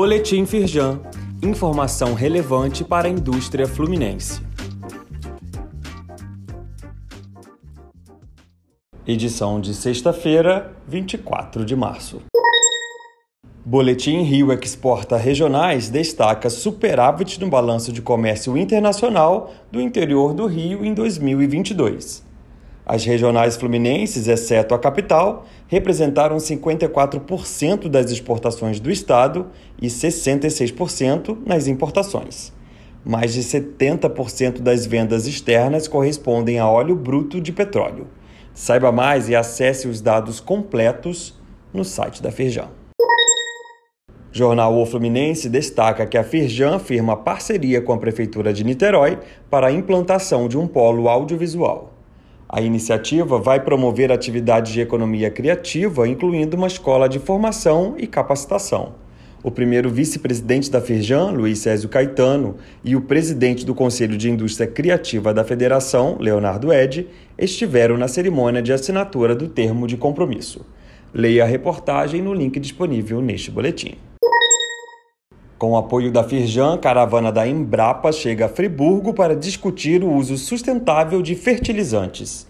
Boletim Firjan. Informação relevante para a indústria fluminense. Edição de sexta-feira, 24 de março. Boletim Rio Exporta Regionais destaca superávit no balanço de comércio internacional do interior do Rio em 2022. As regionais fluminenses, exceto a capital, representaram 54% das exportações do estado e 66% nas importações. Mais de 70% das vendas externas correspondem a óleo bruto de petróleo. Saiba mais e acesse os dados completos no site da Firjan. Jornal O Fluminense destaca que a Firjan firma parceria com a Prefeitura de Niterói para a implantação de um polo audiovisual. A iniciativa vai promover atividades de economia criativa, incluindo uma escola de formação e capacitação. O primeiro vice-presidente da Firjan, Luiz Césio Caetano, e o presidente do Conselho de Indústria Criativa da Federação, Leonardo Ed, estiveram na cerimônia de assinatura do termo de compromisso. Leia a reportagem no link disponível neste boletim. Com o apoio da Firjan, caravana da Embrapa chega a Friburgo para discutir o uso sustentável de fertilizantes.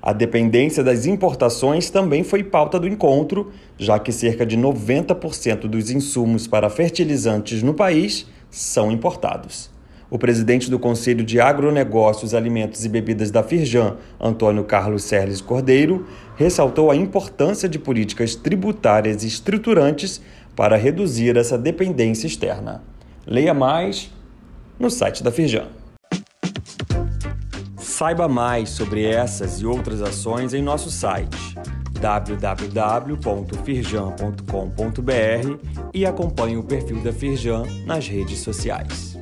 A dependência das importações também foi pauta do encontro, já que cerca de 90% dos insumos para fertilizantes no país são importados. O presidente do Conselho de Agronegócios, Alimentos e Bebidas da Firjan, Antônio Carlos Serles Cordeiro, ressaltou a importância de políticas tributárias estruturantes para reduzir essa dependência externa. Leia mais no site da Firjan. Saiba mais sobre essas e outras ações em nosso site www.firjan.com.br e acompanhe o perfil da Firjan nas redes sociais.